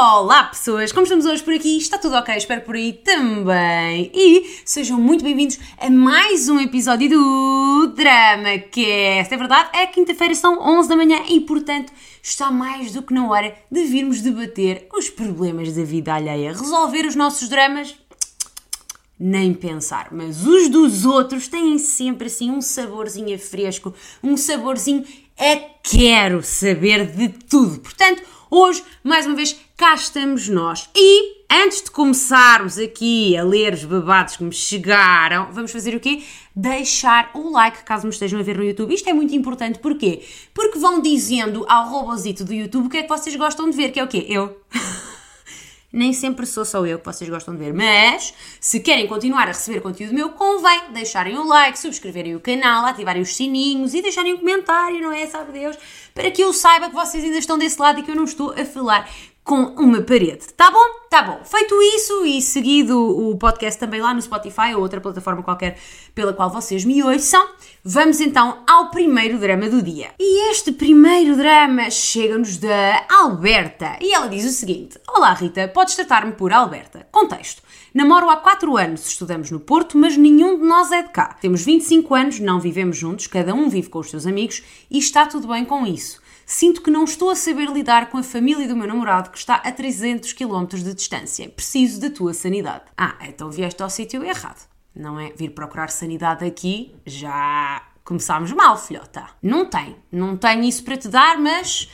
Olá pessoas, como estamos hoje por aqui? Está tudo ok? Espero por aí também. E sejam muito bem-vindos a mais um episódio do Drama Cast. É verdade, é quinta-feira, são 11 da manhã e, portanto, está mais do que na hora de virmos debater os problemas da vida alheia, resolver os nossos dramas nem pensar. Mas os dos outros têm sempre assim um saborzinho fresco, um saborzinho é quero saber de tudo. Portanto, hoje, mais uma vez, cá estamos nós. E antes de começarmos aqui a ler os babados que me chegaram, vamos fazer o quê? Deixar o like caso me estejam a ver no YouTube. Isto é muito importante, porquê? Porque vão dizendo ao robozito do YouTube o que é que vocês gostam de ver, que é o quê? Eu. Nem sempre sou só eu que vocês gostam de ver, mas se querem continuar a receber conteúdo meu, convém deixarem o like, subscreverem o canal, ativarem os sininhos e deixarem um comentário, não é? Sabe Deus? Para que eu saiba que vocês ainda estão desse lado e que eu não estou a falar com uma parede. Tá bom? Tá bom. Feito isso e seguido o podcast também lá no Spotify ou outra plataforma qualquer pela qual vocês me ouçam, vamos então ao primeiro drama do dia. E este primeiro drama chega-nos da Alberta e ela diz o seguinte: Olá Rita, podes tratar-me por Alberta. Contexto. Namoro há 4 anos, estudamos no Porto, mas nenhum de nós é de cá. Temos 25 anos, não vivemos juntos, cada um vive com os seus amigos e está tudo bem com isso sinto que não estou a saber lidar com a família do meu namorado que está a 300 km de distância. Preciso da tua sanidade. Ah, então vieste ao sítio errado. Não é vir procurar sanidade aqui, já começámos mal, filhota. Não tem, não tenho isso para te dar, mas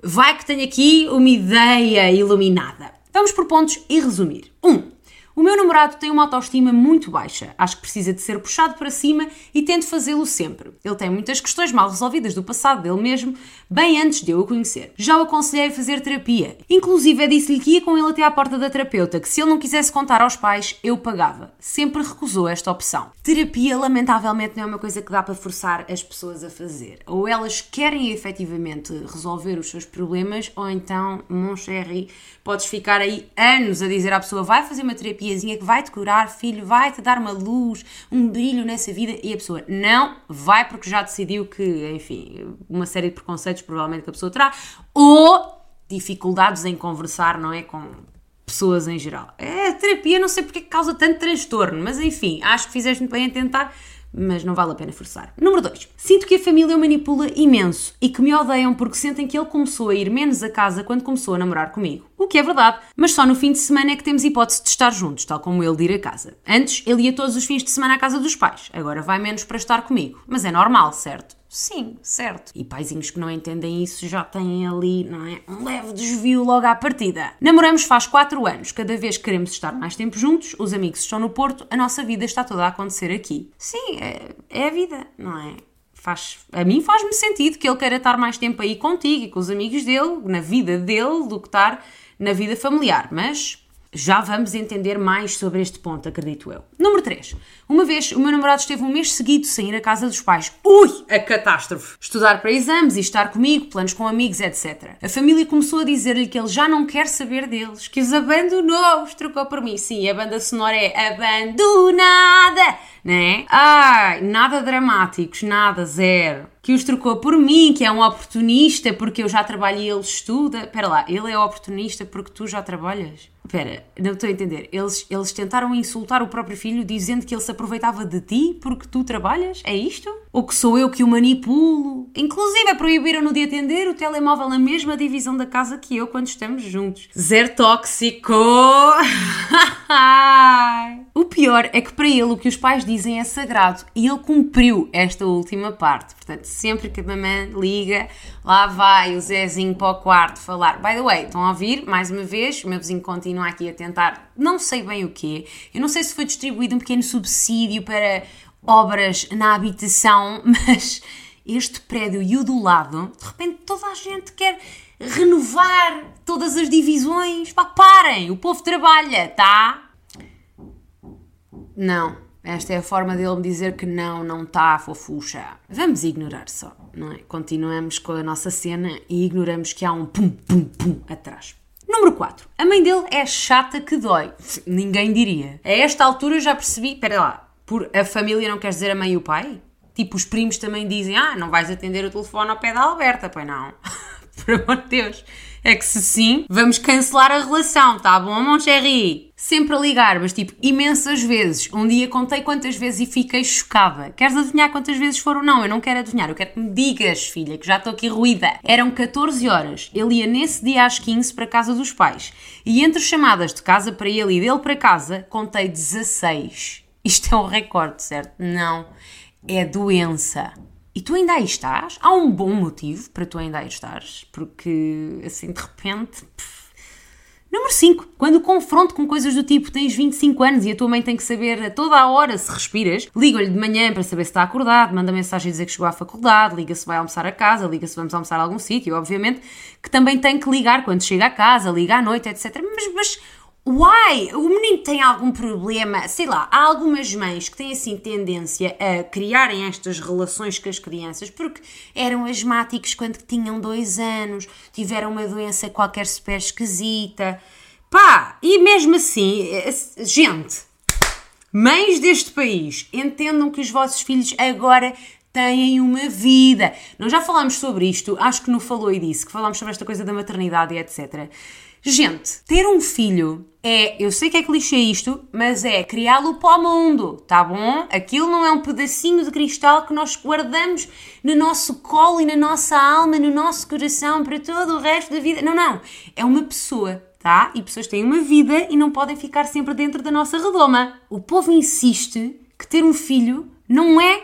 vai que tenho aqui uma ideia iluminada. Vamos por pontos e resumir. 1. Um, o meu namorado tem uma autoestima muito baixa, acho que precisa de ser puxado para cima e tento fazê-lo sempre. Ele tem muitas questões mal resolvidas do passado dele mesmo, bem antes de eu o conhecer. Já o aconselhei a fazer terapia. Inclusive, disse-lhe que ia com ele até à porta da terapeuta, que se ele não quisesse contar aos pais, eu pagava. Sempre recusou esta opção. Terapia, lamentavelmente, não é uma coisa que dá para forçar as pessoas a fazer. Ou elas querem efetivamente resolver os seus problemas, ou então, mon chéri, podes ficar aí anos a dizer à pessoa vai fazer uma terapia que vai te curar, filho, vai te dar uma luz, um brilho nessa vida e a pessoa não vai porque já decidiu que, enfim, uma série de preconceitos provavelmente que a pessoa terá ou dificuldades em conversar, não é? Com pessoas em geral. É, terapia não sei porque causa tanto transtorno, mas enfim, acho que fizeste muito bem em tentar mas não vale a pena forçar. Número 2. Sinto que a família o manipula imenso e que me odeiam porque sentem que ele começou a ir menos a casa quando começou a namorar comigo. O que é verdade, mas só no fim de semana é que temos hipótese de estar juntos, tal como ele de ir a casa. Antes, ele ia todos os fins de semana à casa dos pais, agora vai menos para estar comigo. Mas é normal, certo? Sim, certo. E paizinhos que não entendem isso já têm ali, não é? Um leve desvio logo à partida. Namoramos faz 4 anos. Cada vez que queremos estar mais tempo juntos, os amigos estão no Porto, a nossa vida está toda a acontecer aqui. Sim, é, é a vida, não é? Faz, a mim faz-me sentido que ele queira estar mais tempo aí contigo e com os amigos dele, na vida dele, do que estar na vida familiar. Mas já vamos entender mais sobre este ponto, acredito eu. Número 3. Uma vez o meu namorado esteve um mês seguido sem ir à casa dos pais. Ui, a catástrofe! Estudar para exames e estar comigo, planos com amigos, etc. A família começou a dizer-lhe que ele já não quer saber deles, que os abandonou, os trocou por mim. Sim, a banda sonora é abandonada, né? Ai, nada dramáticos, nada, zero que os trocou por mim, que é um oportunista porque eu já trabalho e ele estuda. Espera lá, ele é oportunista porque tu já trabalhas? Espera, não estou a entender. Eles, eles tentaram insultar o próprio filho dizendo que ele se aproveitava de ti porque tu trabalhas? É isto? Ou que sou eu que o manipulo? Inclusive, proibiram-no de atender o telemóvel na mesma divisão da casa que eu quando estamos juntos. Zero tóxico! o pior é que para ele o que os pais dizem é sagrado e ele cumpriu esta última parte. Portanto, sempre que a mamãe liga, lá vai o Zezinho para o quarto falar. By the way, estão a ouvir? Mais uma vez, o meu vizinho continua aqui a tentar, não sei bem o quê. Eu não sei se foi distribuído um pequeno subsídio para obras na habitação, mas este prédio e o do lado, de repente toda a gente quer renovar todas as divisões. Pá, parem! O povo trabalha, tá? Não. Esta é a forma dele me dizer que não, não está fofucha. Vamos ignorar só, não é? Continuamos com a nossa cena e ignoramos que há um pum, pum, pum atrás. Número 4. A mãe dele é chata que dói. Ninguém diria. A esta altura eu já percebi, espera lá, por a família não quer dizer a mãe e o pai? Tipo, os primos também dizem, ah, não vais atender o telefone ao pé da Alberta, pois não. por amor de Deus. É que se sim, vamos cancelar a relação, tá bom, mon? Sempre a ligar, mas tipo, imensas vezes. Um dia contei quantas vezes e fiquei chocada. Queres adivinhar quantas vezes foram? Não, eu não quero adivinhar, eu quero que me digas, filha, que já estou aqui ruída. Eram 14 horas. Ele ia nesse dia às 15 para a casa dos pais. E entre chamadas de casa para ele e dele para casa, contei 16. Isto é um recorde, certo? Não. É doença. E tu ainda aí estás? Há um bom motivo para tu ainda aí estares, porque assim de repente. Pff. Número 5. Quando o confronto com coisas do tipo tens 25 anos e a tua mãe tem que saber a toda a hora se respiras, liga-lhe de manhã para saber se está acordado, manda mensagem a dizer que chegou à faculdade, liga se vai almoçar a casa, liga se vamos almoçar a algum sítio, obviamente que também tem que ligar quando chega a casa, liga à noite, etc. Mas, mas Uai, o menino tem algum problema? Sei lá, há algumas mães que têm assim tendência a criarem estas relações com as crianças porque eram asmáticos quando tinham dois anos, tiveram uma doença qualquer super esquisita. Pá, e mesmo assim, eh, gente, mães deste país, entendam que os vossos filhos agora têm uma vida. Nós já falámos sobre isto, acho que no Falou e Disse, que falámos sobre esta coisa da maternidade e etc. Gente, ter um filho é, eu sei que é clichê isto, mas é criá-lo para o mundo, tá bom? Aquilo não é um pedacinho de cristal que nós guardamos no nosso colo e na nossa alma, no nosso coração para todo o resto da vida. Não, não. É uma pessoa, tá? E pessoas têm uma vida e não podem ficar sempre dentro da nossa redoma. O povo insiste que ter um filho não é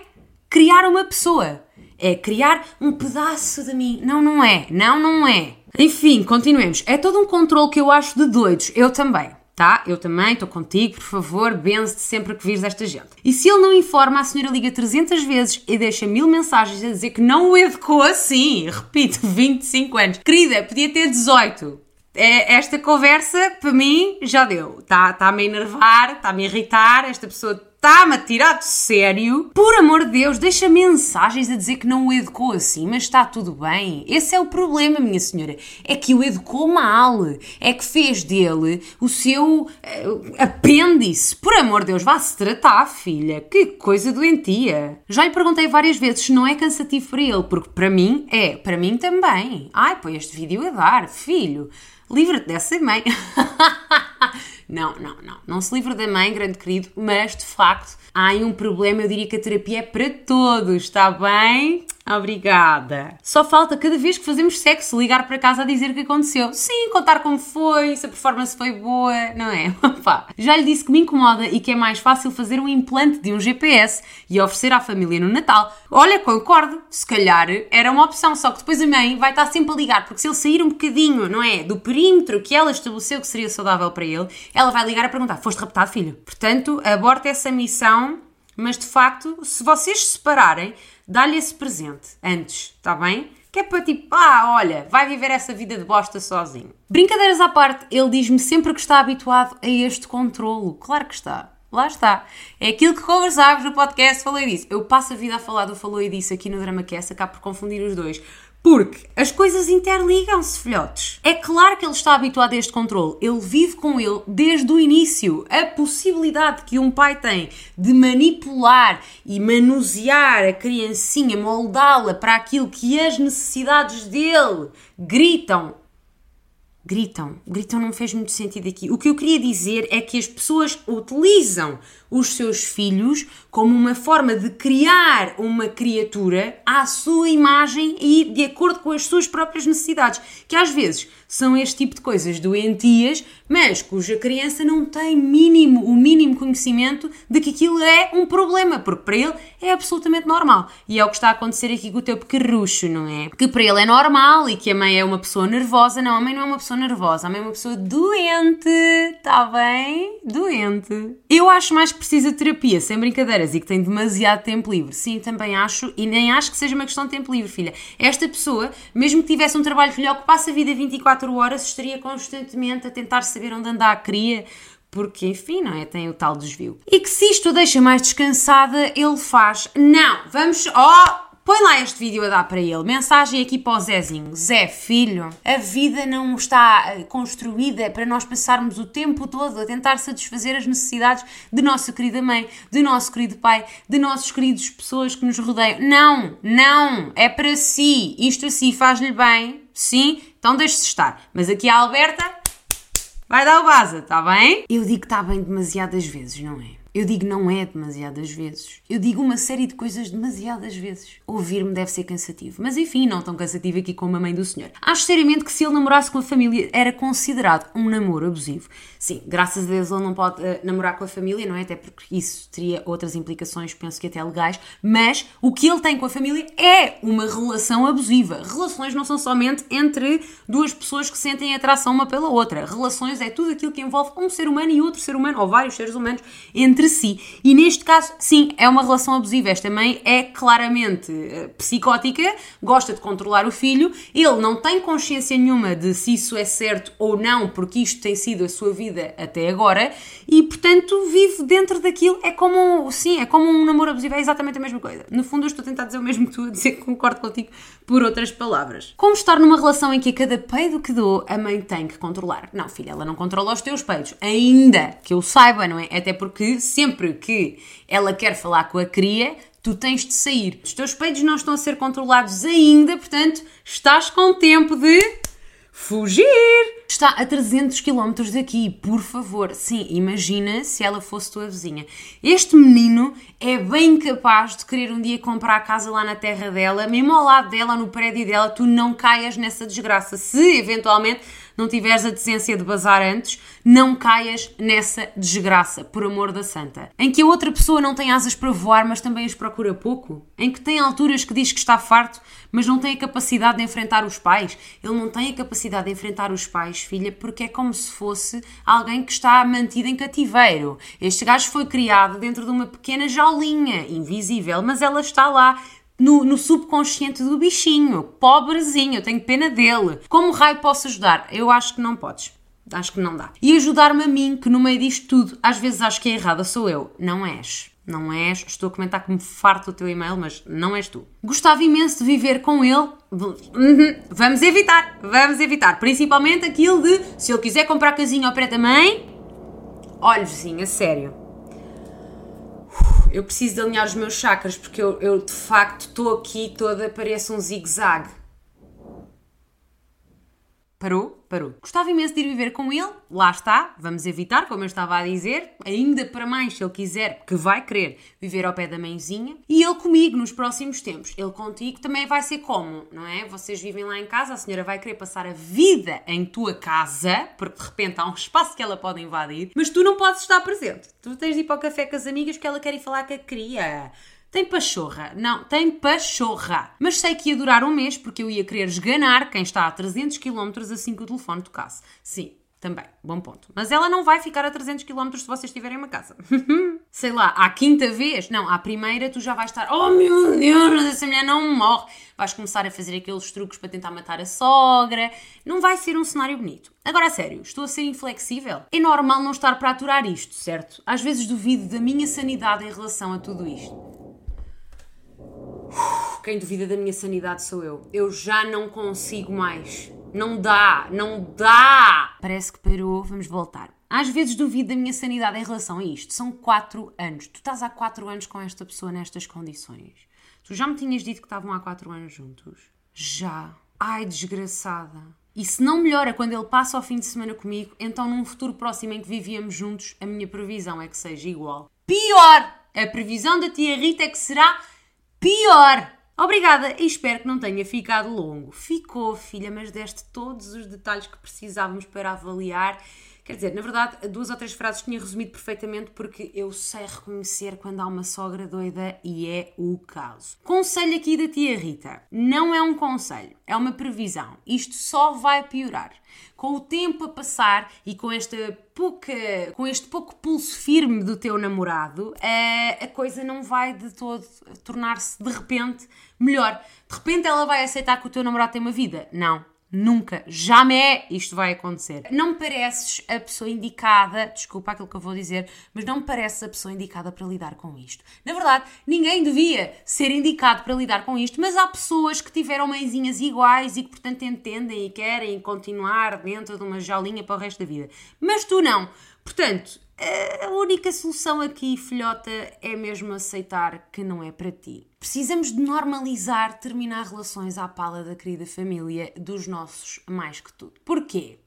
criar uma pessoa, é criar um pedaço de mim. Não, não é. Não, não é. Enfim, continuemos. É todo um controle que eu acho de doidos. Eu também. Tá? Eu também estou contigo, por favor, benze-te sempre que vires esta gente. E se ele não informa, a senhora liga 300 vezes e deixa mil mensagens a dizer que não o educou assim. Repito, 25 anos. Querida, podia ter 18. É, esta conversa, para mim, já deu. Está-me tá a enervar, está-me a irritar. Esta pessoa está-me a tirar de sério. Por amor de Deus, deixa mensagens a dizer que não o educou assim, mas está tudo bem. Esse é o problema, minha senhora. É que o educou mal. É que fez dele o seu uh, apêndice. Por amor de Deus, vá-se tratar, filha. Que coisa doentia. Já lhe perguntei várias vezes se não é cansativo para ele, porque para mim é. Para mim também. Ai, põe este vídeo a dar, filho. Livra-te dessa mãe. Não, não, não. Não se livra da mãe, grande querido, mas de facto há aí um problema. Eu diria que a terapia é para todos, está bem? Obrigada. Só falta cada vez que fazemos sexo ligar para casa a dizer o que aconteceu. Sim, contar como foi, se a performance foi boa, não é? Opa. Já lhe disse que me incomoda e que é mais fácil fazer um implante de um GPS e oferecer à família no Natal. Olha, concordo, se calhar era uma opção, só que depois a mãe vai estar sempre a ligar, porque se ele sair um bocadinho, não é? Do perímetro que ela estabeleceu que seria saudável para ele, ela vai ligar a perguntar: Foste raptado, filho? Portanto, aborta essa missão, mas de facto, se vocês se separarem dá-lhe esse presente antes, está bem? Que é para tipo, ah, olha, vai viver essa vida de bosta sozinho. Brincadeiras à parte, ele diz-me sempre que está habituado a este controlo. Claro que está. Lá está. É aquilo que conversávamos no podcast, falei disso. Eu passo a vida a falar do falou e disso aqui no Drama Cast, acabo por confundir os dois. Porque as coisas interligam-se, filhotes. É claro que ele está habituado a este controle. Ele vive com ele desde o início. A possibilidade que um pai tem de manipular e manusear a criancinha, moldá-la para aquilo que as necessidades dele gritam gritam. Gritam não fez muito sentido aqui. O que eu queria dizer é que as pessoas utilizam os seus filhos como uma forma de criar uma criatura à sua imagem e de acordo com as suas próprias necessidades, que às vezes são este tipo de coisas doentias, mas cuja criança não tem mínimo, o mínimo conhecimento de que aquilo é um problema, porque para ele é absolutamente normal. E é o que está a acontecer aqui com o teu pequerrucho, não é? Que para ele é normal e que a mãe é uma pessoa nervosa. Não, a mãe não é uma pessoa nervosa, a mãe é uma pessoa doente, está bem? Doente. Eu acho mais que precisa de terapia, sem brincadeiras, e que tem demasiado tempo livre. Sim, também acho, e nem acho que seja uma questão de tempo livre, filha. Esta pessoa, mesmo que tivesse um trabalho que passa a vida 24 horas, estaria constantemente a tentar saber onde anda a cria, porque enfim, não é? Tem o tal desvio. E que se isto a deixa mais descansada, ele faz. Não, vamos. Oh! Põe lá este vídeo a dar para ele. Mensagem aqui para o Zezinho. Zé, filho, a vida não está eh, construída para nós passarmos o tempo todo a tentar satisfazer as necessidades de nossa querida mãe, de nosso querido pai, de nossos queridos pessoas que nos rodeiam. Não, não, é para si. Isto assim faz-lhe bem, sim, Então deixe-se estar. Mas aqui a Alberta vai dar o vaza, está bem? Eu digo que está bem demasiadas vezes, não é? Eu digo não é demasiadas vezes. Eu digo uma série de coisas demasiadas vezes. Ouvir-me deve ser cansativo. Mas enfim, não tão cansativo aqui como a mãe do senhor. Acho seriamente que se ele namorasse com a família era considerado um namoro abusivo. Sim, graças a Deus ele não pode uh, namorar com a família, não é? Até porque isso teria outras implicações, penso que até legais. Mas o que ele tem com a família é uma relação abusiva. Relações não são somente entre duas pessoas que sentem atração uma pela outra. Relações é tudo aquilo que envolve um ser humano e outro ser humano, ou vários seres humanos, entre entre si. E neste caso, sim, é uma relação abusiva. Esta mãe é claramente uh, psicótica, gosta de controlar o filho, ele não tem consciência nenhuma de se isso é certo ou não, porque isto tem sido a sua vida até agora, e portanto vive dentro daquilo. É como, sim, é como um namoro abusivo, é exatamente a mesma coisa. No fundo, eu estou a tentar dizer o mesmo que tu, a dizer concordo contigo por outras palavras. Como estar numa relação em que a cada peido que dou, a mãe tem que controlar? Não, filha, ela não controla os teus peidos, ainda que eu saiba, não é? Até porque sempre que ela quer falar com a cria, tu tens de sair. Os teus peitos não estão a ser controlados ainda, portanto, estás com tempo de fugir. Está a 300 km daqui, por favor. Sim, imagina se ela fosse tua vizinha. Este menino é bem capaz de querer um dia comprar a casa lá na terra dela, mesmo ao lado dela, no prédio dela, tu não caias nessa desgraça. Se eventualmente não tiveres a decência de bazar antes, não caias nessa desgraça, por amor da santa. Em que a outra pessoa não tem asas para voar, mas também as procura pouco. Em que tem alturas que diz que está farto, mas não tem a capacidade de enfrentar os pais. Ele não tem a capacidade de enfrentar os pais, filha, porque é como se fosse alguém que está mantido em cativeiro. Este gajo foi criado dentro de uma pequena jaulinha, invisível, mas ela está lá no, no, subconsciente do bichinho. Pobrezinho, eu tenho pena dele. Como raio posso ajudar? Eu acho que não podes. Acho que não dá. E ajudar-me a mim, que no meio disto tudo, às vezes acho que é errada, sou eu. Não és. Não és. Estou a comentar que me farto o teu e-mail, mas não és tu. Gostava imenso de viver com ele. Uhum. Vamos evitar. Vamos evitar. Principalmente aquilo de se ele quiser comprar casinho ao também. Olha, vizinho, a sério eu preciso de alinhar os meus chakras porque eu, eu de facto estou aqui toda, parece um zigue-zague. Parou? Parou. Gostava imenso de ir viver com ele, lá está, vamos evitar, como eu estava a dizer, ainda para mais se ele quiser, que vai querer viver ao pé da mãezinha, e ele comigo nos próximos tempos. Ele contigo também vai ser como, não é? Vocês vivem lá em casa, a senhora vai querer passar a vida em tua casa, porque de repente há um espaço que ela pode invadir, mas tu não podes estar presente. Tu tens de ir para o café com as amigas que ela quer ir falar com a cria. Tem pachorra. Não, tem pachorra. Mas sei que ia durar um mês porque eu ia querer esganar quem está a 300 km assim que o telefone tocasse. Sim, também, bom ponto. Mas ela não vai ficar a 300 km se vocês tiverem uma casa. Sei lá, à quinta vez, não, à primeira tu já vais estar, oh meu Deus, essa mulher não morre. Vais começar a fazer aqueles truques para tentar matar a sogra. Não vai ser um cenário bonito. Agora, a sério, estou a ser inflexível? É normal não estar para aturar isto, certo? Às vezes duvido da minha sanidade em relação a tudo isto. Quem duvida da minha sanidade sou eu. Eu já não consigo mais. Não dá, não dá! Parece que parou, vamos voltar. Às vezes duvido da minha sanidade em relação a isto. São 4 anos. Tu estás há 4 anos com esta pessoa nestas condições. Tu já me tinhas dito que estavam há 4 anos juntos? Já. Ai, desgraçada. E se não melhora quando ele passa o fim de semana comigo, então num futuro próximo em que vivíamos juntos, a minha previsão é que seja igual. Pior! A previsão da tia Rita é que será pior. Obrigada e espero que não tenha ficado longo. Ficou, filha, mas deste todos os detalhes que precisávamos para avaliar. Quer dizer, na verdade, duas ou três frases tinha resumido perfeitamente porque eu sei reconhecer quando há uma sogra doida e é o caso. Conselho aqui da tia Rita: não é um conselho, é uma previsão. Isto só vai piorar com o tempo a passar e com esta pouca, com este pouco pulso firme do teu namorado, a, eh, a coisa não vai de todo tornar-se de repente melhor. De repente ela vai aceitar que o teu namorado tem uma vida? Não. Nunca, jamais isto vai acontecer. Não me pareces a pessoa indicada, desculpa aquilo que eu vou dizer, mas não me pareces a pessoa indicada para lidar com isto. Na verdade, ninguém devia ser indicado para lidar com isto, mas há pessoas que tiveram mãezinhas iguais e que, portanto, entendem e querem continuar dentro de uma jaulinha para o resto da vida. Mas tu não. Portanto, a única solução aqui, filhota, é mesmo aceitar que não é para ti. Precisamos de normalizar terminar relações à pala da querida família dos nossos mais que tudo. Porquê?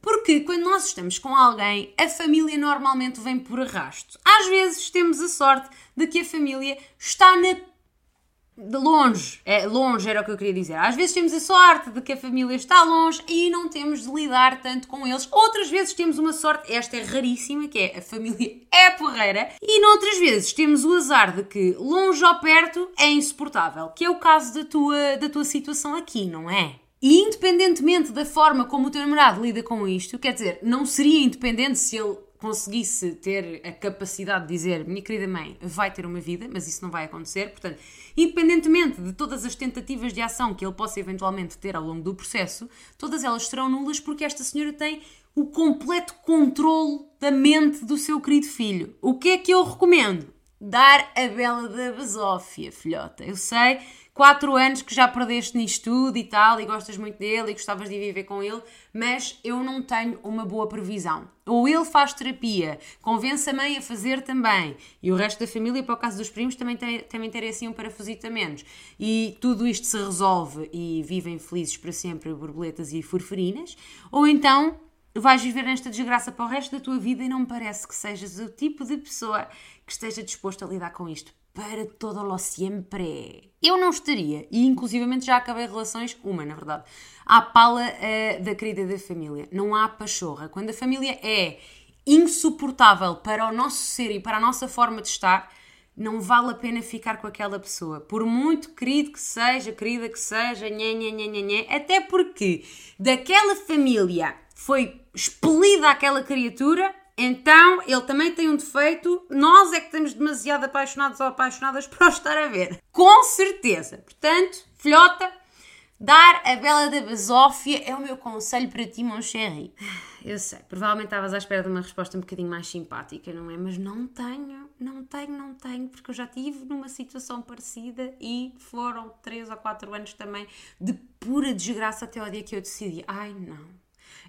Porque quando nós estamos com alguém, a família normalmente vem por arrasto. Às vezes temos a sorte de que a família está na de longe, é, longe era o que eu queria dizer. Às vezes temos a sorte de que a família está longe e não temos de lidar tanto com eles. Outras vezes temos uma sorte, esta é raríssima, que é a família é porreira. E noutras vezes temos o azar de que longe ou perto é insuportável, que é o caso da tua, da tua situação aqui, não é? E independentemente da forma como o teu namorado lida com isto, quer dizer, não seria independente se ele conseguisse ter a capacidade de dizer, minha querida mãe, vai ter uma vida, mas isso não vai acontecer. Portanto, independentemente de todas as tentativas de ação que ele possa eventualmente ter ao longo do processo, todas elas serão nulas porque esta senhora tem o completo controle da mente do seu querido filho. O que é que eu recomendo? Dar a bela da basófia, filhota. Eu sei quatro anos que já perdeste nisto tudo e tal, e gostas muito dele e gostavas de viver com ele, mas eu não tenho uma boa previsão. Ou ele faz terapia, convence a mãe a fazer também, e o resto da família, para o caso dos primos, também, tem, também terem assim um parafusito a menos. E tudo isto se resolve e vivem felizes para sempre, borboletas e furfurinas, ou então vais viver nesta desgraça para o resto da tua vida e não me parece que sejas o tipo de pessoa que esteja disposto a lidar com isto para todo lo sempre. Eu não estaria, e inclusivamente já acabei relações, uma na verdade, à pala uh, da querida da família. Não há pachorra. Quando a família é insuportável para o nosso ser e para a nossa forma de estar, não vale a pena ficar com aquela pessoa. Por muito querido que seja, querida que seja, nhé, nhé, nhé, nhé, nhé, até porque daquela família foi expelida aquela criatura, então, ele também tem um defeito. Nós é que estamos demasiado apaixonados ou apaixonadas para o estar a ver. Com certeza. Portanto, filhota, dar a bela da basófia é o meu conselho para ti, mon chéri. Eu sei, provavelmente estavas à espera de uma resposta um bocadinho mais simpática, não é? Mas não tenho, não tenho, não tenho, porque eu já estive numa situação parecida e foram 3 ou 4 anos também de pura desgraça até ao dia que eu decidi, ai não,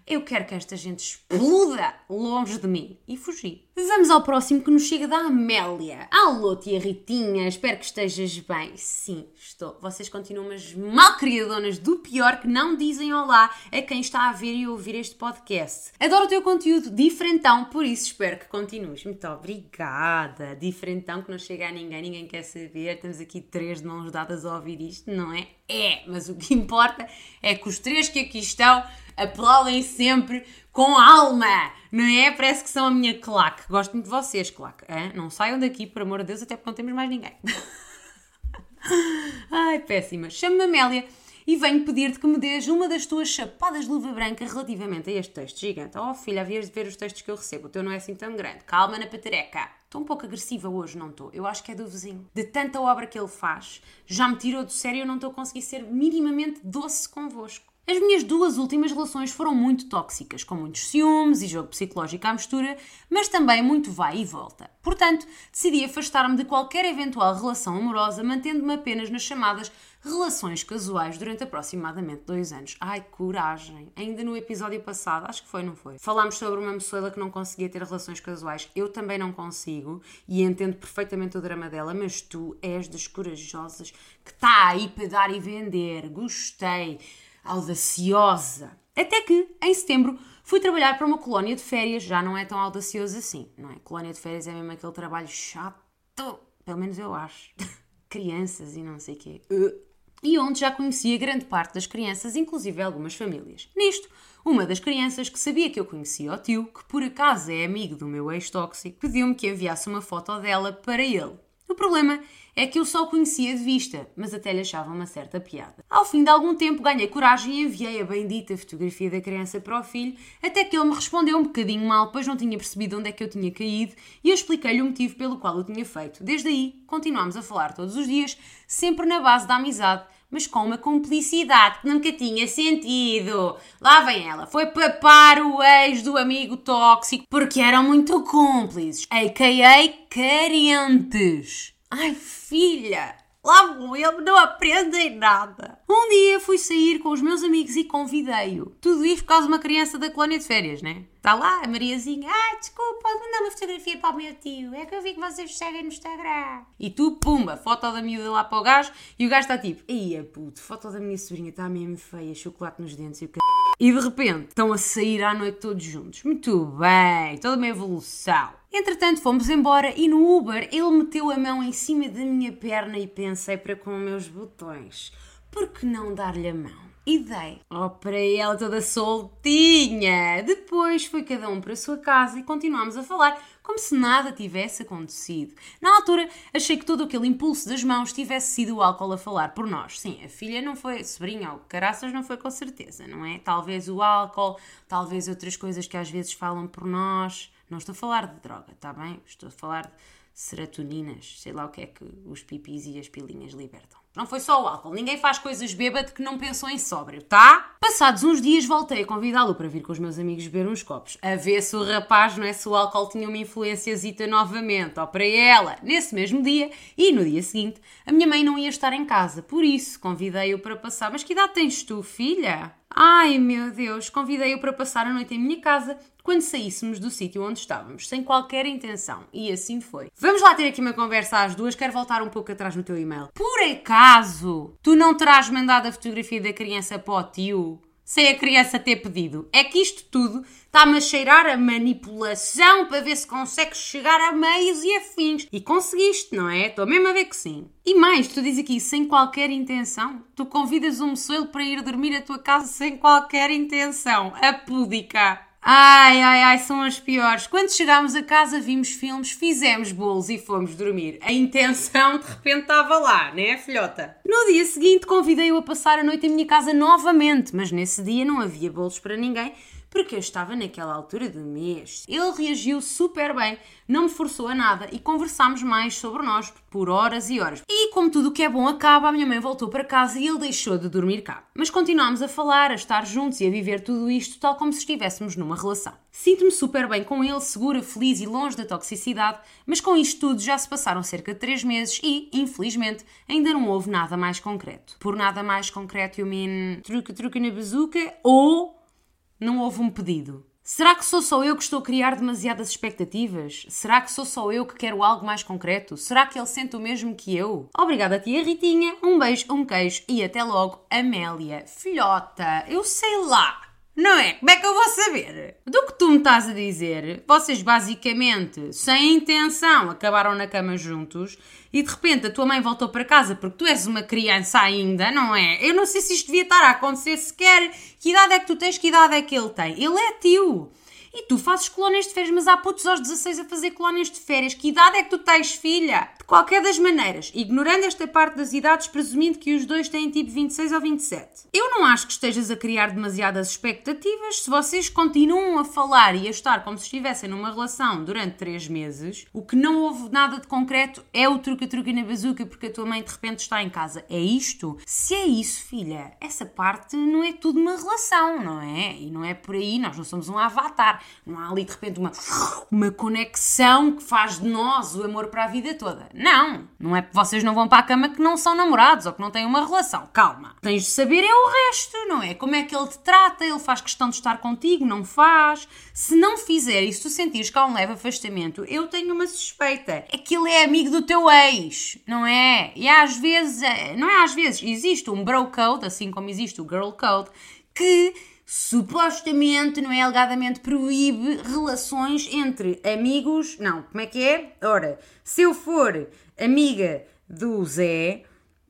eu quero que esta gente exploda longe de mim. E fugi. Vamos ao próximo que nos chega da Amélia. Alô, tia Ritinha, espero que estejas bem. Sim, estou. Vocês continuam umas malcriadonas do pior que não dizem olá a quem está a ver e ouvir este podcast. Adoro o teu conteúdo diferentão, por isso espero que continues. Muito obrigada. Diferentão que não chega a ninguém, ninguém quer saber. Temos aqui três de mãos dadas a ouvir isto, não é? É, mas o que importa é que os três que aqui estão aplaudem sempre com alma, não é? Parece que são a minha claque. Gosto muito de vocês, claque. Hein? Não saiam daqui, por amor de Deus, até porque não temos mais ninguém. Ai, péssima. Chamo-me Amélia e venho pedir-te que me dês uma das tuas chapadas de luva branca relativamente a este texto gigante. Oh, filha, havias de ver os textos que eu recebo. O teu não é assim tão grande. Calma na patereca. Estou um pouco agressiva hoje, não estou? Eu acho que é do vizinho. De tanta obra que ele faz, já me tirou do sério e eu não estou a conseguir ser minimamente doce convosco. As minhas duas últimas relações foram muito tóxicas, com muitos ciúmes e jogo psicológico à mistura, mas também muito vai e volta. Portanto, decidi afastar-me de qualquer eventual relação amorosa, mantendo-me apenas nas chamadas relações casuais durante aproximadamente dois anos. Ai, coragem! Ainda no episódio passado, acho que foi, não foi? Falámos sobre uma moçoila que não conseguia ter relações casuais. Eu também não consigo e entendo perfeitamente o drama dela, mas tu és das corajosas que está aí para dar e vender. Gostei! Audaciosa. Até que, em setembro, fui trabalhar para uma colónia de férias. Já não é tão audacioso assim, não é? Colónia de férias é mesmo aquele trabalho chato. Pelo menos eu acho. Crianças e não sei o quê. E onde já conhecia grande parte das crianças, inclusive algumas famílias. Nisto, uma das crianças que sabia que eu conhecia o tio, que por acaso é amigo do meu ex-tóxico, pediu-me que enviasse uma foto dela para ele. O problema é que eu só conhecia de vista, mas até lhe achava uma certa piada. Ao fim de algum tempo ganhei coragem e enviei a bendita fotografia da criança para o filho, até que ele me respondeu um bocadinho mal, pois não tinha percebido onde é que eu tinha caído, e eu expliquei-lhe o motivo pelo qual o tinha feito. Desde aí, continuámos a falar todos os dias, sempre na base da amizade, mas com uma cumplicidade que nunca tinha sentido. Lá vem ela, foi papar o ex do amigo tóxico porque eram muito cúmplices, a.k.a. carentes. Ai, filha, lá vão ele, não aprendem nada. Um dia fui sair com os meus amigos e convidei-o. Tudo isto por causa de uma criança da colónia de férias, né? Está lá a Mariazinha. Ai, desculpa, pode mandar uma fotografia para o meu tio. É que eu vi que vocês seguem no Instagram. E tu, pumba, foto da miúda lá para o gajo. E o gajo está tipo, ia puto, foto da minha sobrinha está mesmo feia, chocolate nos dentes e o c... E de repente estão a sair à noite todos juntos. Muito bem, toda uma evolução. Entretanto, fomos embora e no Uber ele meteu a mão em cima da minha perna e pensei para com meus botões. Por que não dar-lhe a mão? E dei. Oh, para ela toda soltinha! Depois foi cada um para a sua casa e continuámos a falar como se nada tivesse acontecido. Na altura, achei que todo aquele impulso das mãos tivesse sido o álcool a falar por nós. Sim, a filha não foi, sobrinha ou caraças não foi com certeza, não é? Talvez o álcool, talvez outras coisas que às vezes falam por nós. Não estou a falar de droga, está bem? Estou a falar de serotoninas, sei lá o que é que os pipis e as pilinhas libertam. Não foi só o álcool. Ninguém faz coisas bêbado que não pensou em sóbrio, tá? Passados uns dias voltei a convidá-lo para vir com os meus amigos beber uns copos. A ver se o rapaz, não é? Se o álcool tinha uma influenciazita novamente. Ó, para ela. Nesse mesmo dia e no dia seguinte, a minha mãe não ia estar em casa. Por isso, convidei-o para passar. Mas que idade tens tu, filha? Ai meu Deus, convidei-o para passar a noite em minha casa quando saíssemos do sítio onde estávamos, sem qualquer intenção. E assim foi. Vamos lá ter aqui uma conversa às duas. Quero voltar um pouco atrás no teu e-mail. Por acaso, tu não terás mandado a fotografia da criança para o tio? Sem a criança ter pedido. É que isto tudo está-me a cheirar a manipulação para ver se consegues chegar a meios e afins. E conseguiste, não é? Estou mesmo a ver que sim. E mais, tu dizes aqui sem qualquer intenção. Tu convidas um moçoilo para ir dormir à tua casa sem qualquer intenção. A púdica. Ai, ai, ai, são as piores. Quando chegámos a casa, vimos filmes, fizemos bolos e fomos dormir. A intenção de repente estava lá, né, filhota? No dia seguinte, convidei-o a passar a noite em minha casa novamente, mas nesse dia não havia bolos para ninguém porque eu estava naquela altura do mês. Ele reagiu super bem, não me forçou a nada e conversámos mais sobre nós por horas e horas. E como tudo o que é bom acaba, a minha mãe voltou para casa e ele deixou de dormir cá. Mas continuámos a falar, a estar juntos e a viver tudo isto tal como se estivéssemos numa relação. Sinto-me super bem com ele, segura, feliz e longe da toxicidade, mas com isto tudo já se passaram cerca de 3 meses e, infelizmente, ainda não houve nada mais concreto. Por nada mais concreto eu mean truque-truque na bazuca ou não houve um pedido. Será que sou só eu que estou a criar demasiadas expectativas? Será que sou só eu que quero algo mais concreto? Será que ele sente o mesmo que eu? Obrigada, tia Ritinha. Um beijo, um queijo e até logo, Amélia. Filhota, eu sei lá. Não é? Como é que eu vou saber? Do que tu me estás a dizer, vocês basicamente, sem intenção, acabaram na cama juntos e de repente a tua mãe voltou para casa porque tu és uma criança ainda, não é? Eu não sei se isto devia estar a acontecer sequer. Que idade é que tu tens? Que idade é que ele tem? Ele é tio. E tu fazes colónias de férias, mas há putos aos 16 a fazer colónias de férias. Que idade é que tu tens, filha? De qualquer das maneiras, ignorando esta parte das idades, presumindo que os dois têm tipo 26 ou 27. Eu não acho que estejas a criar demasiadas expectativas. Se vocês continuam a falar e a estar como se estivessem numa relação durante 3 meses, o que não houve nada de concreto é o truque-truque na bazuca porque a tua mãe de repente está em casa. É isto? Se é isso, filha, essa parte não é tudo uma relação, não é? E não é por aí, nós não somos um avatar. Não há ali de repente uma, uma conexão que faz de nós o amor para a vida toda. Não, não é que vocês não vão para a cama que não são namorados ou que não têm uma relação. Calma. Tens de saber é o resto, não é? Como é que ele te trata, ele faz questão de estar contigo, não faz. Se não fizer e se tu sentires que há um leve afastamento, eu tenho uma suspeita. É que ele é amigo do teu ex, não é? E às vezes, é, não é às vezes, existe um bro code, assim como existe o girl code, que supostamente, não é alegadamente, proíbe relações entre amigos. Não, como é que é? Ora, se eu for amiga do Zé,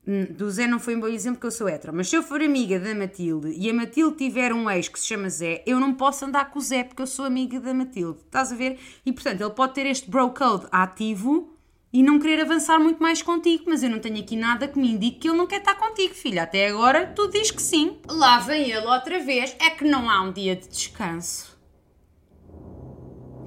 hum, do Zé não foi um bom exemplo porque eu sou hétero, mas se eu for amiga da Matilde e a Matilde tiver um ex que se chama Zé, eu não posso andar com o Zé porque eu sou amiga da Matilde. Estás a ver? E portanto, ele pode ter este bro code ativo e não querer avançar muito mais contigo, mas eu não tenho aqui nada que me indique que ele não quer estar contigo, filha. Até agora tu diz que sim. Lá vem ele outra vez, é que não há um dia de descanso.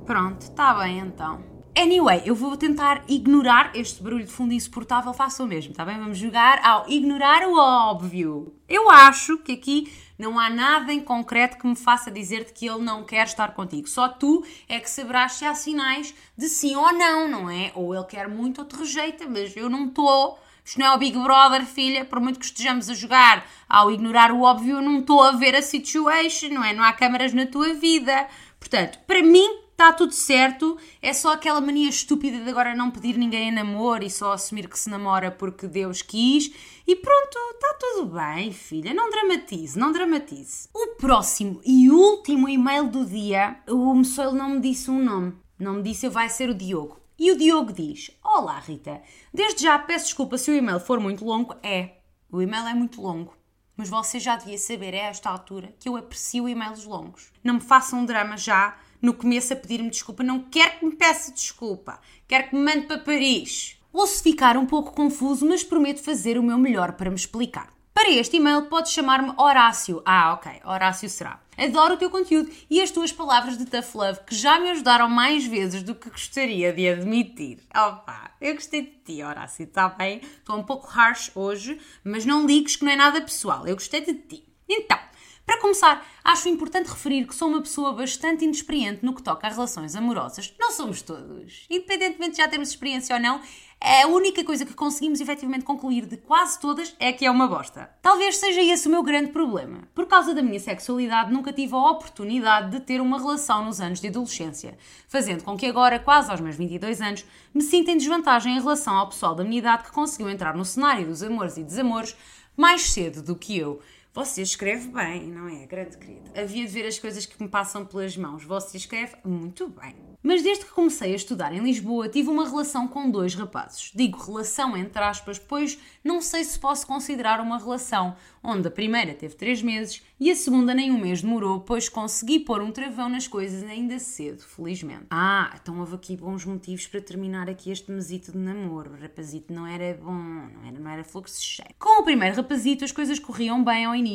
Pronto, está bem então. Anyway, eu vou tentar ignorar este barulho de fundo insuportável, faça o mesmo, está bem? Vamos jogar ao ignorar o óbvio. Eu acho que aqui não há nada em concreto que me faça dizer-te que ele não quer estar contigo. Só tu é que saberás se há sinais de sim ou não, não é? Ou ele quer muito ou te rejeita, mas eu não estou Isto não é o Big Brother, filha, por muito que estejamos a jogar ao ignorar o óbvio, eu não estou a ver a situation, não é? Não há câmaras na tua vida. Portanto, para mim, está tudo certo, é só aquela mania estúpida de agora não pedir ninguém em namoro e só assumir que se namora porque Deus quis. E pronto, está tudo bem, filha, não dramatize, não dramatize. O próximo e último e-mail do dia, o Moçoilo não me disse um nome, não me disse vai ser o Diogo. E o Diogo diz: Olá Rita, desde já peço desculpa se o e-mail for muito longo. É, o e-mail é muito longo. Mas você já devia saber a esta altura que eu aprecio e-mails longos. Não me façam um drama já no começo a pedir-me desculpa. Não quero que me peça desculpa. Quero que me mande para Paris. Ou se ficar um pouco confuso, mas prometo fazer o meu melhor para me explicar. Para este e-mail podes chamar-me Horácio. Ah, ok, Horácio será. Adoro o teu conteúdo e as tuas palavras de tough love que já me ajudaram mais vezes do que gostaria de admitir. Opa, eu gostei de ti, Horácio, está bem? Estou um pouco harsh hoje, mas não ligues que não é nada pessoal. Eu gostei de ti. Então, para começar, acho importante referir que sou uma pessoa bastante inexperiente no que toca a relações amorosas. Não somos todos. Independentemente de já termos experiência ou não, a única coisa que conseguimos efetivamente concluir de quase todas é que é uma bosta. Talvez seja esse o meu grande problema. Por causa da minha sexualidade, nunca tive a oportunidade de ter uma relação nos anos de adolescência, fazendo com que agora, quase aos meus 22 anos, me sinta em desvantagem em relação ao pessoal da minha idade que conseguiu entrar no cenário dos amores e desamores mais cedo do que eu. Você escreve bem, não é, grande querido? Havia de ver as coisas que me passam pelas mãos. Você escreve muito bem. Mas desde que comecei a estudar em Lisboa, tive uma relação com dois rapazes. Digo relação entre aspas, pois não sei se posso considerar uma relação, onde a primeira teve três meses e a segunda nem um mês demorou, pois consegui pôr um travão nas coisas ainda cedo, felizmente. Ah, então houve aqui bons motivos para terminar aqui este mesito de namoro. O rapazito não era bom, não era, não era fluxo cheio. Com o primeiro rapazito as coisas corriam bem ao início,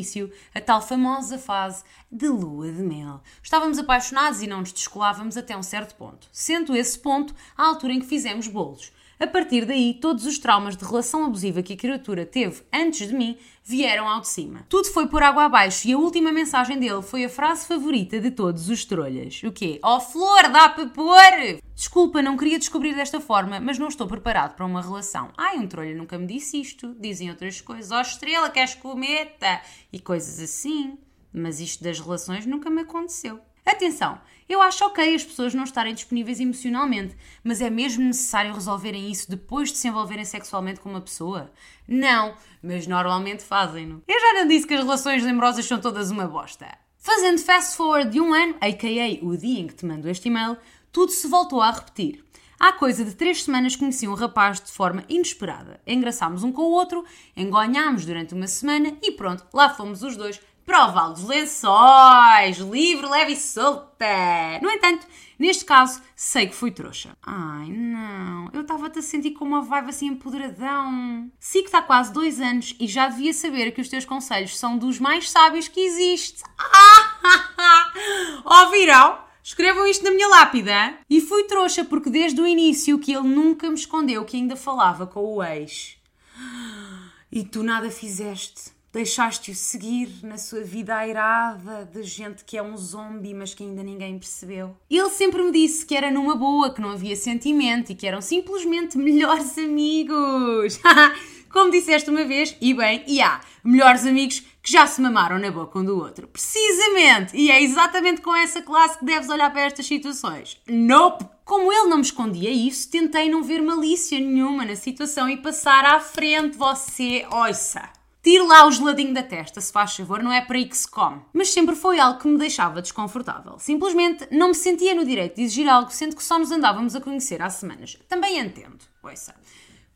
a tal famosa fase de lua de mel. Estávamos apaixonados e não nos descolávamos até um certo ponto, sendo esse ponto a altura em que fizemos bolos. A partir daí, todos os traumas de relação abusiva que a criatura teve antes de mim vieram ao de cima. Tudo foi por água abaixo e a última mensagem dele foi a frase favorita de todos os trolhas. O quê? Oh flor, dá para pôr! Desculpa, não queria descobrir desta forma, mas não estou preparado para uma relação. Ai, um trolha nunca me disse isto. Dizem outras coisas. Oh estrela, queres cometa? E coisas assim. Mas isto das relações nunca me aconteceu. Atenção, eu acho ok as pessoas não estarem disponíveis emocionalmente, mas é mesmo necessário resolverem isso depois de se envolverem sexualmente com uma pessoa? Não, mas normalmente fazem-no. Eu já não disse que as relações amorosas são todas uma bosta. Fazendo fast forward de um ano, a.k.a. o dia em que te mando este e-mail, tudo se voltou a repetir. Há coisa de três semanas conheci um rapaz de forma inesperada. Engraçámos um com o outro, engonhámos durante uma semana e pronto, lá fomos os dois para o Val dos Lençóis, livre, leve e solta. No entanto, neste caso, sei que fui trouxa. Ai, não, eu estava-te a sentir com uma vibe assim empoderadão. Sigo está há quase dois anos e já devia saber que os teus conselhos são dos mais sábios que existe. Ouviram? Escrevam isto na minha lápida. E fui trouxa porque desde o início que ele nunca me escondeu que ainda falava com o ex. E tu nada fizeste. Deixaste-o seguir na sua vida airada de gente que é um zombie, mas que ainda ninguém percebeu. Ele sempre me disse que era numa boa, que não havia sentimento e que eram simplesmente melhores amigos. Como disseste uma vez, e bem, e há melhores amigos que já se mamaram na boca um do outro. Precisamente! E é exatamente com essa classe que deves olhar para estas situações. Nope! Como ele não me escondia isso, tentei não ver malícia nenhuma na situação e passar à frente. Você, ouça! Tire lá o geladinho da testa, se faz favor, não é para aí que se come. Mas sempre foi algo que me deixava desconfortável. Simplesmente não me sentia no direito de exigir algo, sendo que só nos andávamos a conhecer há semanas. Também entendo. Ouça.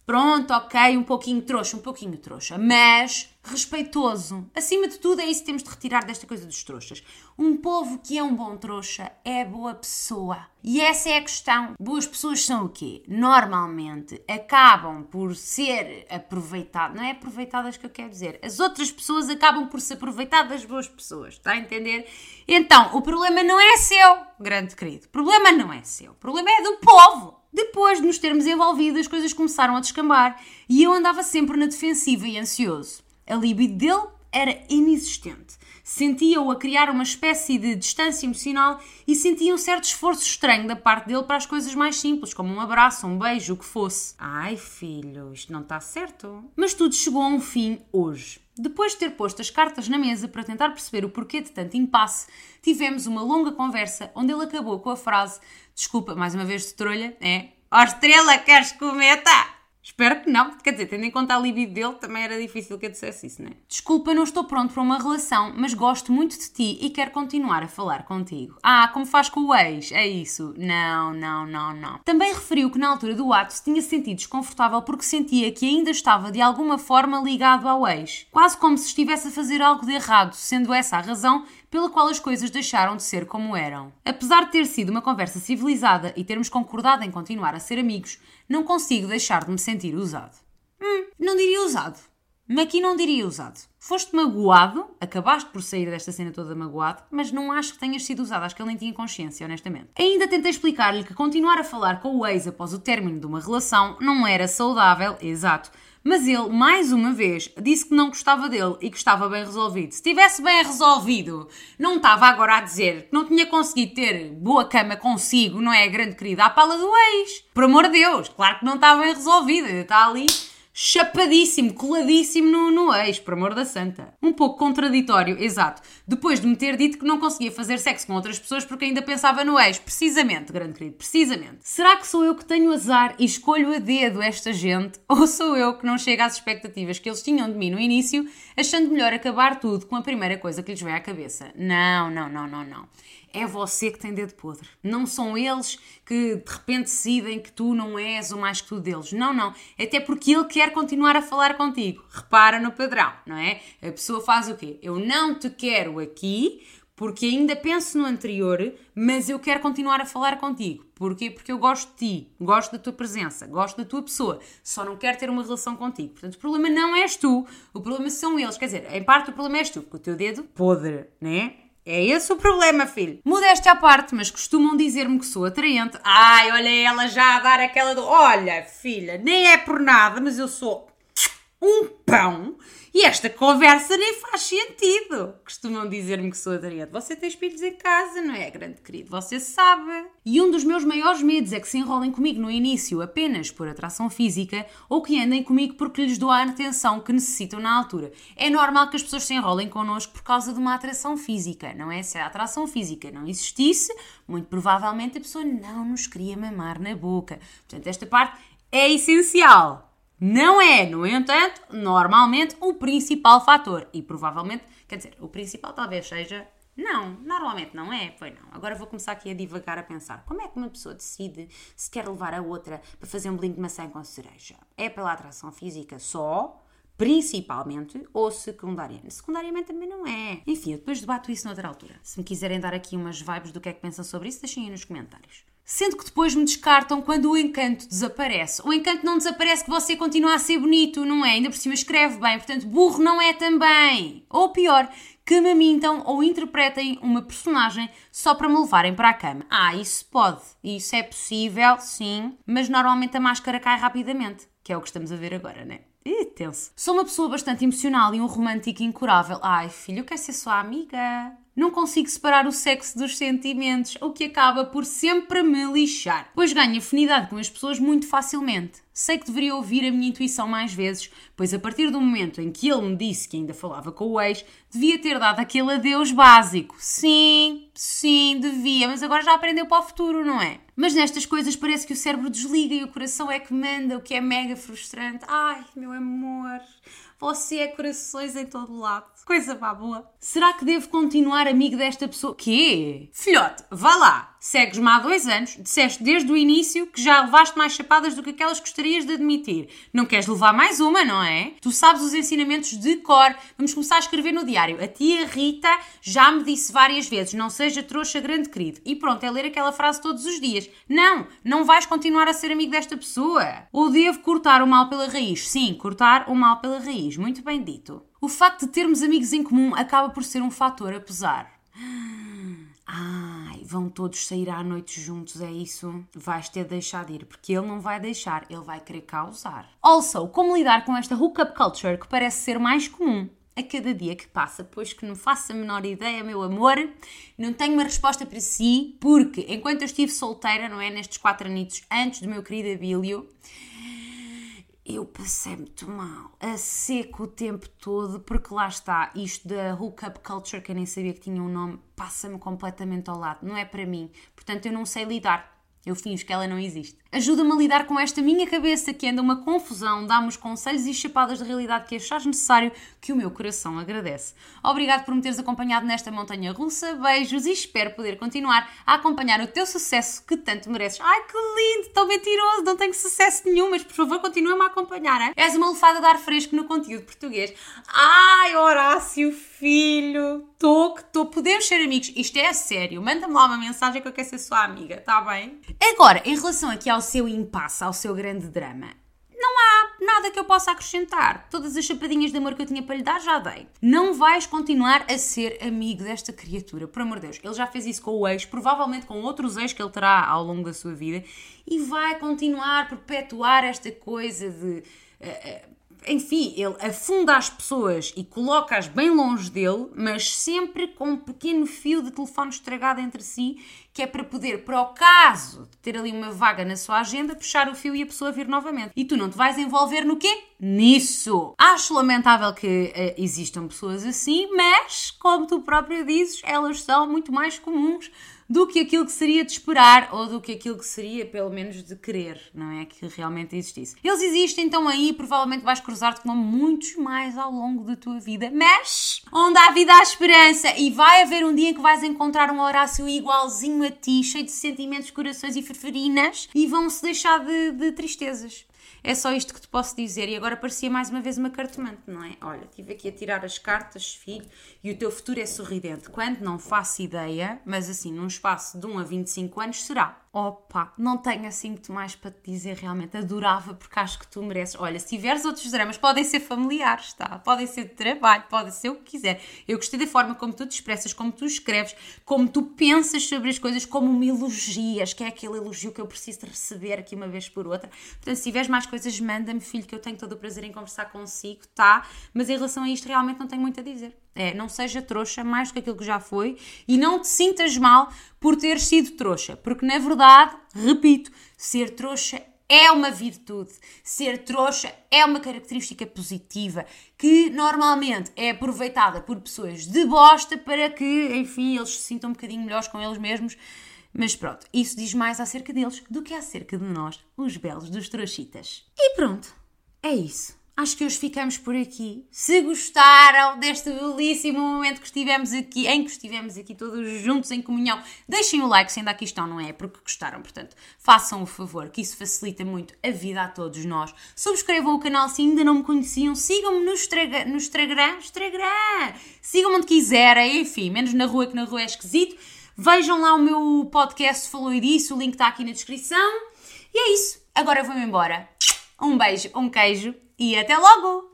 Pronto, ok, um pouquinho trouxa, um pouquinho trouxa, mas respeitoso. Acima de tudo, é isso que temos de retirar desta coisa dos trouxas. Um povo que é um bom trouxa é boa pessoa. E essa é a questão. Boas pessoas são o quê? Normalmente acabam por ser aproveitadas. Não é aproveitadas que eu quero dizer. As outras pessoas acabam por se aproveitar das boas pessoas. Está a entender? Então, o problema não é seu, grande querido. O problema não é seu. O problema é do povo. Depois de nos termos envolvido, as coisas começaram a descambar e eu andava sempre na defensiva e ansioso. A libido dele era inexistente. Sentia-o a criar uma espécie de distância emocional e sentia um certo esforço estranho da parte dele para as coisas mais simples, como um abraço, um beijo, o que fosse. Ai, filho, isto não está certo. Mas tudo chegou a um fim hoje. Depois de ter posto as cartas na mesa para tentar perceber o porquê de tanto impasse, tivemos uma longa conversa onde ele acabou com a frase: Desculpa, mais uma vez de trolha, é? Ó estrela, queres cometa? Espero que não. Quer dizer, tendo em conta a libido dele, também era difícil que eu dissesse isso, não é? Desculpa, não estou pronto para uma relação, mas gosto muito de ti e quero continuar a falar contigo. Ah, como faz com o ex? É isso? Não, não, não, não. Também referiu que na altura do ato se tinha sentido desconfortável porque sentia que ainda estava de alguma forma ligado ao ex. Quase como se estivesse a fazer algo de errado, sendo essa a razão pela qual as coisas deixaram de ser como eram. Apesar de ter sido uma conversa civilizada e termos concordado em continuar a ser amigos, não consigo deixar de me sentir usado. Hum, não diria usado. Aqui não diria usado. Foste magoado, acabaste por sair desta cena toda magoado, mas não acho que tenhas sido usado, acho que ele nem tinha consciência, honestamente. Ainda tentei explicar-lhe que continuar a falar com o ex após o término de uma relação não era saudável, exato, mas ele, mais uma vez, disse que não gostava dele e que estava bem resolvido. Se estivesse bem resolvido, não estava agora a dizer que não tinha conseguido ter boa cama consigo, não é, grande querida, à pala do ex. Por amor de Deus, claro que não está bem resolvido, está ali chapadíssimo, coladíssimo no, no ex, por amor da santa. Um pouco contraditório, exato. Depois de me ter dito que não conseguia fazer sexo com outras pessoas porque ainda pensava no ex. Precisamente, grande querido, precisamente. Será que sou eu que tenho azar e escolho a dedo esta gente? Ou sou eu que não chego às expectativas que eles tinham de mim no início, achando melhor acabar tudo com a primeira coisa que lhes vem à cabeça? Não, não, não, não, não é você que tem dedo podre. Não são eles que de repente decidem que tu não és o mais que tu deles. Não, não. Até porque ele quer continuar a falar contigo. Repara no padrão, não é? A pessoa faz o quê? Eu não te quero aqui porque ainda penso no anterior, mas eu quero continuar a falar contigo. Porquê? Porque eu gosto de ti, gosto da tua presença, gosto da tua pessoa, só não quero ter uma relação contigo. Portanto, o problema não és tu, o problema são eles. Quer dizer, em parte o problema és tu, porque o teu dedo podre, né? É esse o problema, filho. Modéstia à parte, mas costumam dizer-me que sou atraente. Ai, olha ela já a dar aquela do. Olha, filha, nem é por nada, mas eu sou um pão e esta conversa nem faz sentido. Costumam dizer-me que sou aderente. Você tem filhos em casa, não é, grande querido? Você sabe. E um dos meus maiores medos é que se enrolem comigo no início apenas por atração física ou que andem comigo porque lhes dou a atenção que necessitam na altura. É normal que as pessoas se enrolem connosco por causa de uma atração física, não é? Se a atração física não existisse, muito provavelmente a pessoa não nos queria mamar na boca. Portanto, esta parte é essencial. Não é, no entanto, normalmente o principal fator. E provavelmente, quer dizer, o principal talvez seja. Não, normalmente não é, foi não. Agora vou começar aqui a divagar a pensar. Como é que uma pessoa decide se quer levar a outra para fazer um bolinho de maçã com cereja? É pela atração física só? principalmente, ou secundariamente. Secundariamente também não é. Enfim, eu depois debato isso noutra altura. Se me quiserem dar aqui umas vibes do que é que pensam sobre isso, deixem aí nos comentários. Sendo que depois me descartam quando o encanto desaparece. O encanto não desaparece que você continua a ser bonito, não é? Ainda por cima escreve bem, portanto, burro não é também. Ou pior, que me mintam ou interpretem uma personagem só para me levarem para a cama. Ah, isso pode, isso é possível, sim, mas normalmente a máscara cai rapidamente, que é o que estamos a ver agora, né? Ih, tenso. Sou uma pessoa bastante emocional e um romântico incurável. Ai, filho, eu quero ser sua amiga não consigo separar o sexo dos sentimentos, o que acaba por sempre me lixar, pois ganho afinidade com as pessoas muito facilmente. Sei que deveria ouvir a minha intuição mais vezes, pois a partir do momento em que ele me disse que ainda falava com o ex, devia ter dado aquele adeus básico. Sim, sim, devia, mas agora já aprendeu para o futuro, não é? Mas nestas coisas parece que o cérebro desliga e o coração é que manda, o que é mega frustrante. Ai, meu amor, você é corações em todo lado. Coisa pá boa. Será que devo continuar amigo desta pessoa? Quê? Filhote, vá lá. Segues-me há dois anos, disseste desde o início que já levaste mais chapadas do que aquelas que gostarias de admitir. Não queres levar mais uma, não é? Tu sabes os ensinamentos de cor. Vamos começar a escrever no diário. A tia Rita já me disse várias vezes: não seja trouxa grande querido. E pronto, é ler aquela frase todos os dias. Não, não vais continuar a ser amigo desta pessoa. Ou devo cortar o mal pela raiz? Sim, cortar o mal pela raiz. Muito bem dito. O facto de termos amigos em comum acaba por ser um fator a pesar. Ai, vão todos sair à noite juntos, é isso? Vais ter de deixar de ir, porque ele não vai deixar, ele vai querer causar. Also, como lidar com esta hookup culture que parece ser mais comum? a cada dia que passa, pois que não faço a menor ideia, meu amor, não tenho uma resposta para si, porque enquanto eu estive solteira, não é, nestes quatro anitos antes do meu querido Abílio, eu passei muito mal, a seco o tempo todo, porque lá está, isto da hookup culture, que eu nem sabia que tinha um nome, passa-me completamente ao lado, não é para mim. Portanto, eu não sei lidar. Eu finjo que ela não existe. Ajuda-me a lidar com esta minha cabeça que anda uma confusão, dá-me os conselhos e chapadas de realidade que achares necessário, que o meu coração agradece. Obrigado por me teres acompanhado nesta montanha russa, beijos e espero poder continuar a acompanhar o teu sucesso que tanto mereces. Ai que lindo, tão mentiroso, não tenho sucesso nenhum, mas por favor continua-me a acompanhar. Hein? És uma lefada de ar fresco no conteúdo português. Ai, Horácio, filho, estou que estou, podemos ser amigos. Isto é sério, manda-me lá uma mensagem que eu quero ser sua amiga, tá bem? Agora, em relação aqui ao seu impasse, ao seu grande drama, não há nada que eu possa acrescentar. Todas as chapadinhas de amor que eu tinha para lhe dar já dei. Não vais continuar a ser amigo desta criatura, por amor de Deus. Ele já fez isso com o ex, provavelmente com outros ex que ele terá ao longo da sua vida, e vai continuar a perpetuar esta coisa de. Uh, uh, enfim, ele afunda as pessoas e coloca-as bem longe dele, mas sempre com um pequeno fio de telefone estragado entre si, que é para poder, para o caso de ter ali uma vaga na sua agenda, puxar o fio e a pessoa vir novamente. E tu não te vais envolver no quê? Nisso! Acho lamentável que uh, existam pessoas assim, mas, como tu próprio dizes, elas são muito mais comuns do que aquilo que seria de esperar ou do que aquilo que seria, pelo menos, de querer, não é? Que realmente existisse. Eles existem, então aí provavelmente vais cruzar-te com muitos mais ao longo da tua vida, mas onde há vida há esperança e vai haver um dia que vais encontrar um Horácio igualzinho a ti, cheio de sentimentos, corações e ferferinas e vão-se deixar de, de tristezas. É só isto que te posso dizer. E agora parecia mais uma vez uma cartomante, não é? Olha, estive aqui a tirar as cartas, filho, e o teu futuro é sorridente. Quando não faço ideia, mas assim, num espaço de 1 a 25 anos, será. Opa, não tenho assim muito mais para te dizer realmente. Adorava porque acho que tu mereces. Olha, se tiveres outros dramas, podem ser familiares, tá? Podem ser de trabalho, podem ser o que quiser. Eu gostei da forma como tu te expressas, como tu escreves, como tu pensas sobre as coisas, como me elogias, que é aquele elogio que eu preciso de receber aqui uma vez por outra. Portanto, se tiveres mais coisas, manda-me, filho, que eu tenho todo o prazer em conversar consigo, tá? Mas em relação a isto, realmente não tenho muito a dizer. É, não seja trouxa mais do que aquilo que já foi e não te sintas mal por ter sido trouxa, porque na verdade, repito, ser trouxa é uma virtude. Ser trouxa é uma característica positiva que normalmente é aproveitada por pessoas de bosta para que, enfim, eles se sintam um bocadinho melhores com eles mesmos. Mas pronto, isso diz mais acerca deles do que acerca de nós, os belos dos trouxitas. E pronto, é isso acho que hoje ficamos por aqui. Se gostaram deste belíssimo momento que estivemos aqui, em que estivemos aqui todos juntos em comunhão, deixem o like se ainda aqui estão, não é? Porque gostaram, portanto, façam o favor, que isso facilita muito a vida a todos nós. Subscrevam o canal se ainda não me conheciam, sigam-me no, Instagram, no Instagram, Instagram, sigam-me onde quiserem, enfim, menos na rua que na rua é esquisito. Vejam lá o meu podcast Falou disso, o link está aqui na descrição. E é isso. Agora vou-me embora. Um beijo, um queijo e até logo!